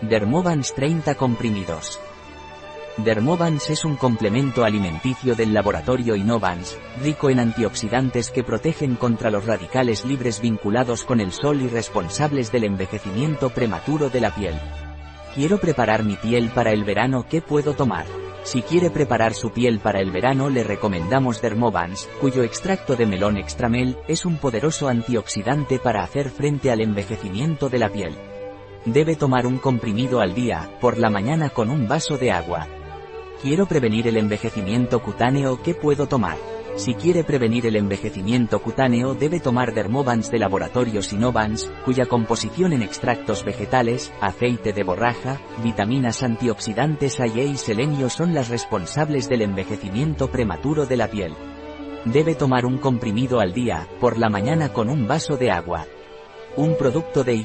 Dermovans 30 comprimidos. Dermovans es un complemento alimenticio del laboratorio Innovans, rico en antioxidantes que protegen contra los radicales libres vinculados con el sol y responsables del envejecimiento prematuro de la piel. Quiero preparar mi piel para el verano, ¿qué puedo tomar? Si quiere preparar su piel para el verano le recomendamos Dermovans, cuyo extracto de melón extramel es un poderoso antioxidante para hacer frente al envejecimiento de la piel. Debe tomar un comprimido al día, por la mañana con un vaso de agua. Quiero prevenir el envejecimiento cutáneo, ¿qué puedo tomar? Si quiere prevenir el envejecimiento cutáneo debe tomar Dermovans de laboratorio Sinovans, cuya composición en extractos vegetales, aceite de borraja, vitaminas antioxidantes A y selenio son las responsables del envejecimiento prematuro de la piel. Debe tomar un comprimido al día, por la mañana con un vaso de agua. Un producto de Y